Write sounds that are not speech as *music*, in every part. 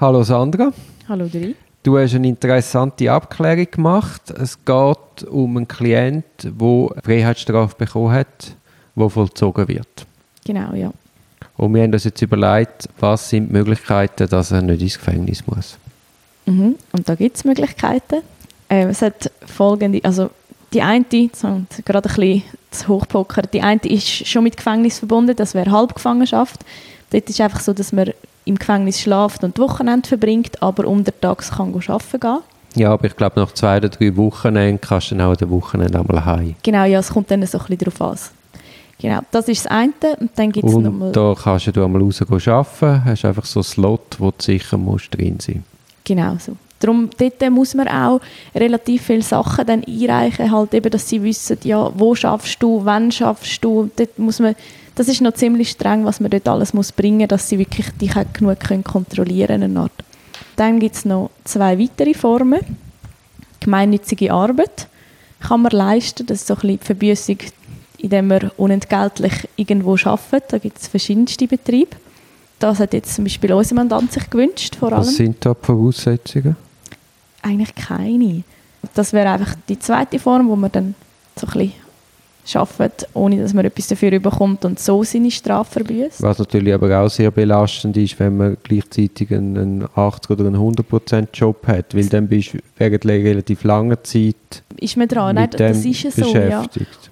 Hallo Sandra. Hallo Dri. Du hast eine interessante Abklärung gemacht. Es geht um einen Klient, der eine Freiheitsstrafe bekommen hat, die vollzogen wird. Genau, ja. Und wir haben uns jetzt überlegt, was sind die Möglichkeiten, dass er nicht ins Gefängnis muss. Mhm. Und da gibt es Möglichkeiten. Äh, es hat folgende, also die eine, gerade ein bisschen zu hochpoker, die eine ist schon mit Gefängnis verbunden, das wäre Halbgefangenschaft. Dort ist einfach so, dass man im Gefängnis schlaft und Wochenende verbringt, aber untertags kann arbeiten gehen. Ja, aber ich glaube, nach zwei oder drei Wochen kannst du dann auch den Wochenende einmal heim. Genau, ja, es kommt dann so ein bisschen darauf an. Genau, das ist das eine. Und dann gibt es nochmal... da kannst du einmal raus arbeiten, hast einfach so einen Slot, wo du sicher musst drin sein Genau so. Darum, dort muss man auch relativ viele Sachen dann einreichen, halt eben, dass sie wissen, ja, wo schaffst du, wann schaffst du. Dort muss man, das ist noch ziemlich streng, was man dort alles muss bringen muss, dass sie wirklich dich auch genug können kontrollieren können. Dann gibt es noch zwei weitere Formen. Gemeinnützige Arbeit kann man leisten, das ist so ein bisschen die Verbüssung, indem man unentgeltlich irgendwo arbeitet. Da gibt es verschiedenste Betriebe. Das hat jetzt zum Beispiel unser Mandant sich gewünscht, vor allem. Was sind da die Voraussetzungen? Eigentlich keine. Das wäre einfach die zweite Form, wo man dann so ein bisschen arbeitet, ohne dass man etwas dafür bekommt und so seine Strafe verbüßt. Was natürlich aber auch sehr belastend ist, wenn man gleichzeitig einen 80 oder einen 100% Job hat, weil dann bist du während relativ langer Zeit ist man dran. Nein, das ist ja so, ja.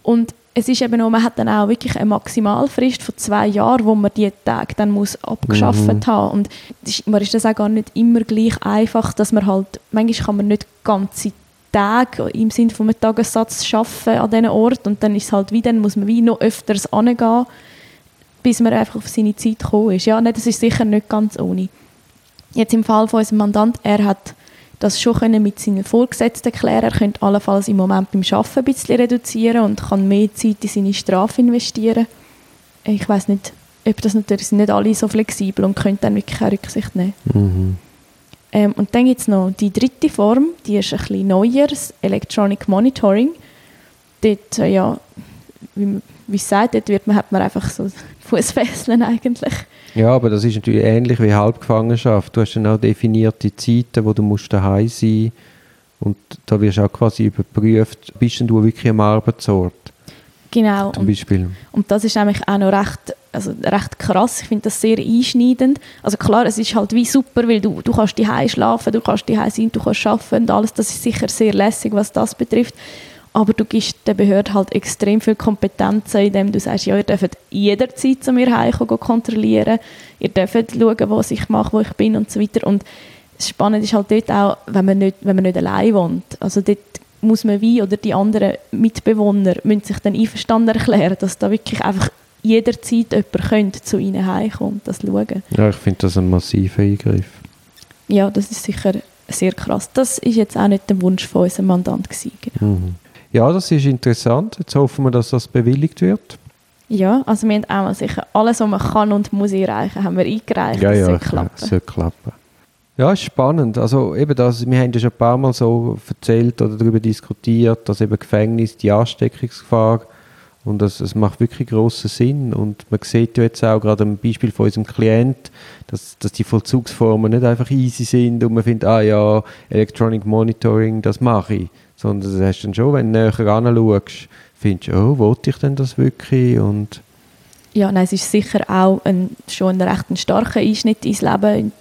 Und es ist eben auch, man hat dann auch wirklich eine Maximalfrist von zwei Jahren, wo man die Tage dann muss abgeschafft mhm. haben und ist, man ist das auch gar nicht immer gleich einfach, dass man halt, manchmal kann man nicht ganze Tage im Sinne von einem Tagessatz schaffen an diesen Ort und dann ist halt wie, dann muss man wie noch öfters angehen, bis man einfach auf seine Zeit gekommen ist. Ja, nein, das ist sicher nicht ganz ohne. Jetzt im Fall von unserem Mandant, er hat das schon können mit seinen Vorgesetzten klären. Er könnte allenfalls im Moment beim Arbeiten ein bisschen reduzieren und kann mehr Zeit in seine Strafe investieren. Ich weiß nicht, ob das natürlich sind nicht alle so flexibel und können dann wirklich keine Rücksicht nehmen. Mhm. Ähm, und dann gibt es noch die dritte Form, die ist ein bisschen neuer, das Electronic Monitoring. Dort, äh, ja, wie, wie gesagt, dort wird man, hat man einfach so *laughs* Fußfesseln eigentlich. Ja, aber das ist natürlich ähnlich wie Halbgefangenschaft. Du hast dann auch definierte Zeiten, wo du musst daheim sein musst. Und da wirst du auch quasi überprüft, bist denn du wirklich am Arbeitsort? Genau. Zum Beispiel. Und, und das ist nämlich auch noch recht, also recht krass. Ich finde das sehr einschneidend. Also klar, es ist halt wie super, weil du, du kannst daheim schlafen, du kannst daheim sein, du kannst arbeiten und alles. Das ist sicher sehr lässig, was das betrifft aber du gibst der Behörde halt extrem viel Kompetenzen, indem du sagst, ja, ihr dürft jederzeit zu mir heimkommen, kontrollieren, ihr dürft schauen, was ich mache, wo ich bin und so weiter. Und das Spannende ist halt dort auch, wenn man nicht, wenn man nicht allein wohnt. Also dort muss man wie, oder die anderen Mitbewohner müssen sich dann einverstanden erklären, dass da wirklich einfach jederzeit jemand könnte zu ihnen heimkommen und das schauen. Ja, ich finde das ein massiver Eingriff. Ja, das ist sicher sehr krass. Das ist jetzt auch nicht der Wunsch von unserem Mandant gewesen. Genau. Mhm. Ja, das ist interessant. Jetzt hoffen wir, dass das bewilligt wird. Ja, also wir haben auch mal sicher alles, was man kann und muss einreichen, haben wir eingereicht. Ja, das ja, soll klappen. Ja, soll klappen. Ja, ist spannend. Also eben das, wir haben ja schon ein paar Mal so erzählt oder darüber diskutiert, dass eben Gefängnis die Ansteckungsgefahr und das, das macht wirklich großen Sinn. Und man sieht ja jetzt auch gerade am Beispiel von unserem Klient, dass, dass die Vollzugsformen nicht einfach easy sind und man findet, ah ja, Electronic Monitoring, das mache ich sondern das hast du dann schon, wenn du näher anschaust, findest du, oh, wollte ich denn das wirklich? Und ja, nein, es ist sicher auch ein, schon ein recht starker Einschnitt ins Leben.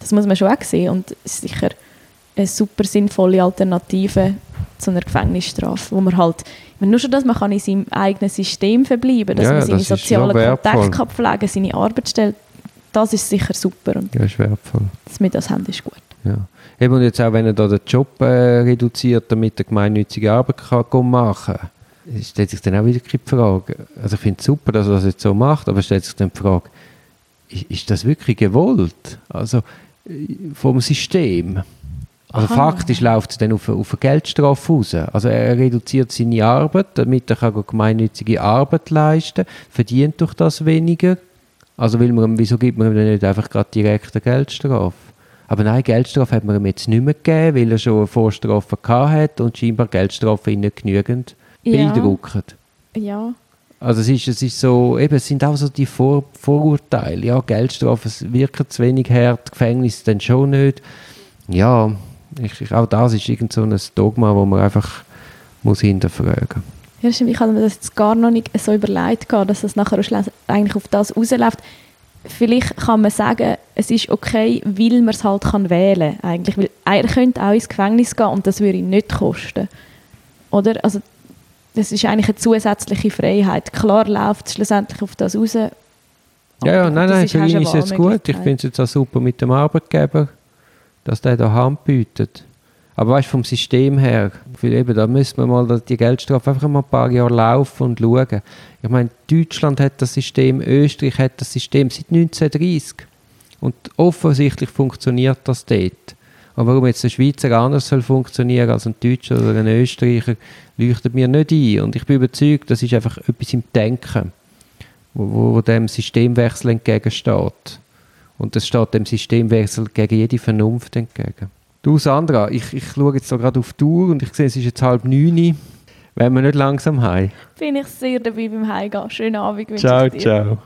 Das muss man schon auch sehen und es ist sicher eine super sinnvolle Alternative zu einer Gefängnisstrafe, wo man halt, nur schon das, man kann in seinem eigenen System verbleiben, dass ja, man seine das sozialen Kontakte kann pflegen seine Arbeitsstelle, das ist sicher super. Und ja, ist wertvoll. Dass wir das haben, ist gut. Ja. Eben und jetzt auch, wenn er da den Job äh, reduziert, damit er gemeinnützige Arbeit kann machen kann, stellt sich dann auch wieder die Frage, also ich finde es super, dass er das jetzt so macht, aber stellt sich dann die Frage, ist, ist das wirklich gewollt? Also äh, vom System? Also Aha. faktisch läuft es dann auf, auf eine Geldstrafe raus. Also er reduziert seine Arbeit, damit er kann gemeinnützige Arbeit leisten kann, verdient durch das weniger. Also will man, wieso gibt man ihm dann nicht einfach gerade direkt eine Geldstrafe? Aber nein, Geldstrafe hat man ihm jetzt nicht mehr gegeben, weil er schon eine Vorstrafe hat und scheinbar Geldstrafe ihn nicht genügend ja. beeindrucken. Ja, Also es ist, es ist so, eben, es sind auch so die Vor Vorurteile. Ja, Geldstrafe wirken zu wenig hart, Gefängnis dann schon nicht. Ja, ich, auch das ist irgend so ein Dogma, wo man einfach muss hinterfragen ja, stimmt. Ich habe mir das jetzt gar noch nicht so überlegt, dass das nachher eigentlich auf das rausläuft. Vielleicht kann man sagen, es ist okay, weil man es halt kann wählen kann. Eigentlich, weil er könnte auch ins Gefängnis gehen und das würde ihn nicht kosten. Oder? Also, das ist eigentlich eine zusätzliche Freiheit. Klar läuft es schlussendlich auf das raus. Ja, ja, nein, nein, für ihn ist es gut. Ich finde es jetzt auch super mit dem Arbeitgeber, dass der da Hand bietet. Aber weißt vom System her, eben, da müssen wir mal die Geldstrafe einfach mal ein paar Jahre laufen und schauen. Ich meine, Deutschland hat das System, Österreich hat das System seit 1930. Und offensichtlich funktioniert das dort. Aber warum jetzt ein Schweizer anders soll funktionieren als ein Deutscher oder ein Österreicher, leuchtet mir nicht ein. Und ich bin überzeugt, das ist einfach etwas im Denken, wo, wo dem Systemwechsel entgegensteht. Und das steht dem Systemwechsel gegen jede Vernunft entgegen. Du Sandra, ich, ich schaue jetzt so gerade auf die Uhr und ich sehe, es ist jetzt halb neun. Wenn wir nicht langsam heim? Bin ich sehr dabei beim Heimgehen. Schönen Abend. Ciao, ciao.